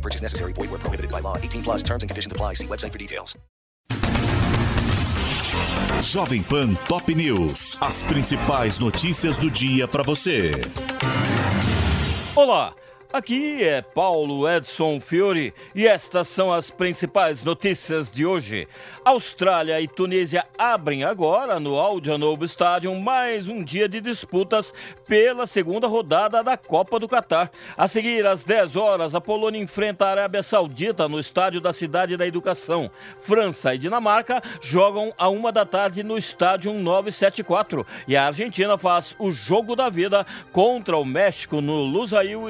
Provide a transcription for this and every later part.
No purchase necessary. Void where prohibited by law. 18 plus terms and conditions apply. See website for details. Jovem Pan Top News. As principais notícias do dia para você. Olá. Aqui é Paulo Edson Fiore e estas são as principais notícias de hoje. Austrália e Tunísia abrem agora no Aldianovo Stadium mais um dia de disputas pela segunda rodada da Copa do Catar. A seguir, às 10 horas, a Polônia enfrenta a Arábia Saudita no estádio da Cidade da Educação. França e Dinamarca jogam a uma da tarde no estádio 974 e a Argentina faz o jogo da vida contra o México no Lusail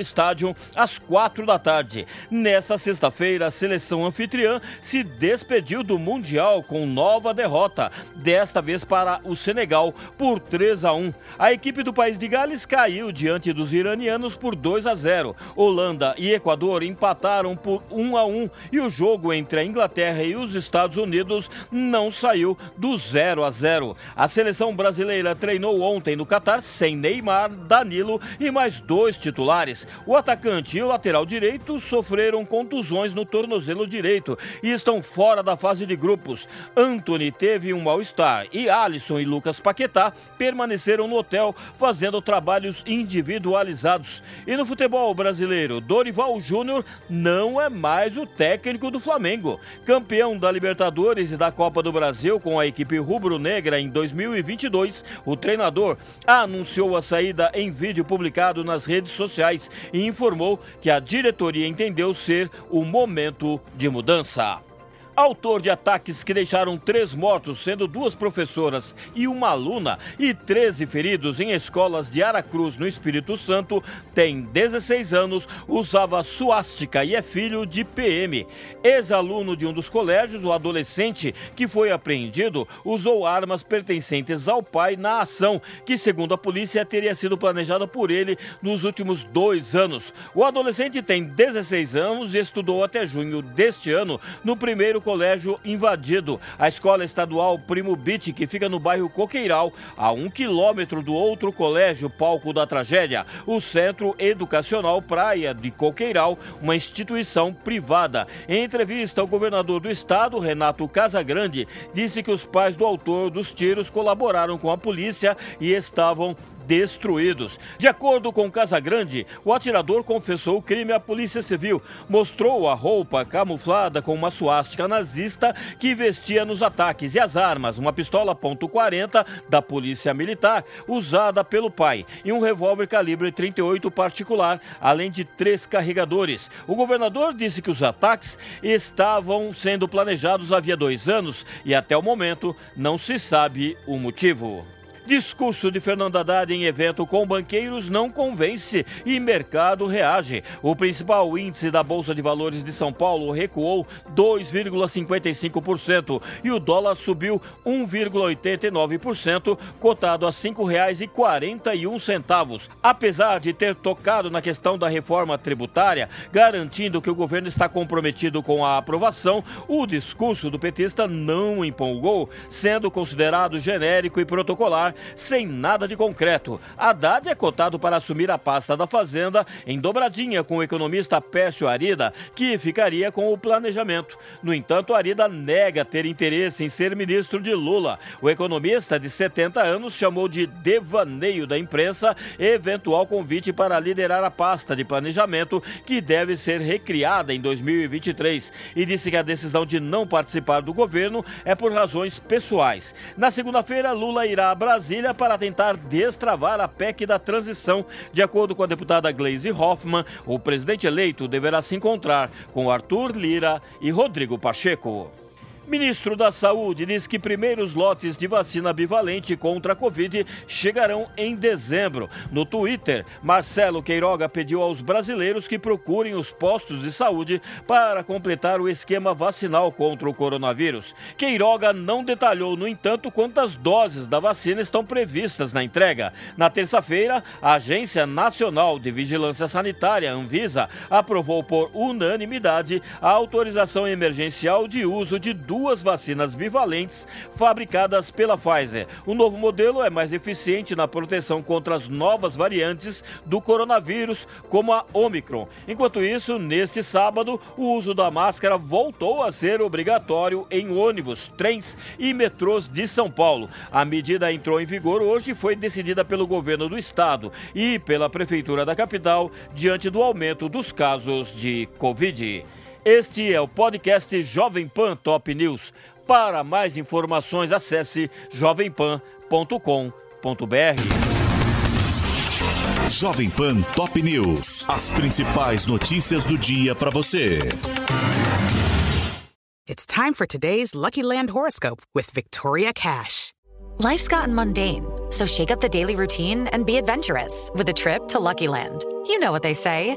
Stadium às quatro da tarde. Nesta sexta-feira, a seleção anfitriã se despediu do Mundial com nova derrota, desta vez para o Senegal por 3 a 1. A equipe do país de Gales caiu diante dos iranianos por 2 a 0. Holanda e Equador empataram por 1 a 1 e o jogo entre a Inglaterra e os Estados Unidos não saiu do 0 a 0. A seleção brasileira treinou ontem no Catar sem Neymar, Danilo e mais dois titulares. O atacante atacante e o lateral direito sofreram contusões no tornozelo direito e estão fora da fase de grupos. Anthony teve um mal-estar e Alisson e Lucas Paquetá permaneceram no hotel fazendo trabalhos individualizados. E no futebol brasileiro, Dorival Júnior não é mais o técnico do Flamengo. Campeão da Libertadores e da Copa do Brasil com a equipe rubro-negra em 2022, o treinador anunciou a saída em vídeo publicado nas redes sociais e informou informou que a diretoria entendeu ser o momento de mudança. Autor de ataques que deixaram três mortos, sendo duas professoras e uma aluna, e 13 feridos em escolas de Aracruz, no Espírito Santo, tem 16 anos, usava suástica e é filho de PM. Ex-aluno de um dos colégios, o adolescente que foi apreendido, usou armas pertencentes ao pai na ação, que, segundo a polícia, teria sido planejada por ele nos últimos dois anos. O adolescente tem 16 anos e estudou até junho deste ano no primeiro colégio invadido. A escola estadual Primo Beach, que fica no bairro Coqueiral, a um quilômetro do outro colégio palco da tragédia, o Centro Educacional Praia de Coqueiral, uma instituição privada. Em entrevista, o governador do estado, Renato Casagrande, disse que os pais do autor dos tiros colaboraram com a polícia e estavam destruídos. De acordo com Casagrande, o atirador confessou o crime à Polícia Civil, mostrou a roupa camuflada com uma suástica nazista que vestia nos ataques e as armas, uma pistola .40 da Polícia Militar, usada pelo pai, e um revólver calibre 38 particular, além de três carregadores. O governador disse que os ataques estavam sendo planejados havia dois anos e até o momento não se sabe o motivo. Discurso de Fernando Haddad em evento com banqueiros não convence e mercado reage. O principal índice da Bolsa de Valores de São Paulo recuou 2,55% e o dólar subiu 1,89%, cotado a R$ 5,41. Apesar de ter tocado na questão da reforma tributária, garantindo que o governo está comprometido com a aprovação, o discurso do petista não empolgou, sendo considerado genérico e protocolar sem nada de concreto. Haddad é cotado para assumir a pasta da Fazenda em dobradinha com o economista Pércio Arida, que ficaria com o planejamento. No entanto, Arida nega ter interesse em ser ministro de Lula. O economista de 70 anos chamou de devaneio da imprensa eventual convite para liderar a pasta de planejamento que deve ser recriada em 2023 e disse que a decisão de não participar do governo é por razões pessoais. Na segunda-feira, Lula irá a Brasília Brasília para tentar destravar a PEC da transição. De acordo com a deputada Gleisi Hoffmann, o presidente eleito deverá se encontrar com Arthur Lira e Rodrigo Pacheco. Ministro da Saúde diz que primeiros lotes de vacina bivalente contra a Covid chegarão em dezembro. No Twitter, Marcelo Queiroga pediu aos brasileiros que procurem os postos de saúde para completar o esquema vacinal contra o coronavírus. Queiroga não detalhou, no entanto, quantas doses da vacina estão previstas na entrega. Na terça-feira, a Agência Nacional de Vigilância Sanitária, Anvisa, aprovou por unanimidade a autorização emergencial de uso de duas vacinas bivalentes fabricadas pela Pfizer. O novo modelo é mais eficiente na proteção contra as novas variantes do coronavírus, como a Omicron. Enquanto isso, neste sábado, o uso da máscara voltou a ser obrigatório em ônibus, trens e metrôs de São Paulo. A medida entrou em vigor hoje e foi decidida pelo governo do estado e pela prefeitura da capital diante do aumento dos casos de Covid. Este é o podcast Jovem Pan Top News. Para mais informações, acesse jovempan.com.br. Jovem Pan Top News. As principais notícias do dia para você. It's time for today's Lucky Land horoscope with Victoria Cash. Life's gotten mundane, so shake up the daily routine and be adventurous with a trip to Lucky Land. You know what they say.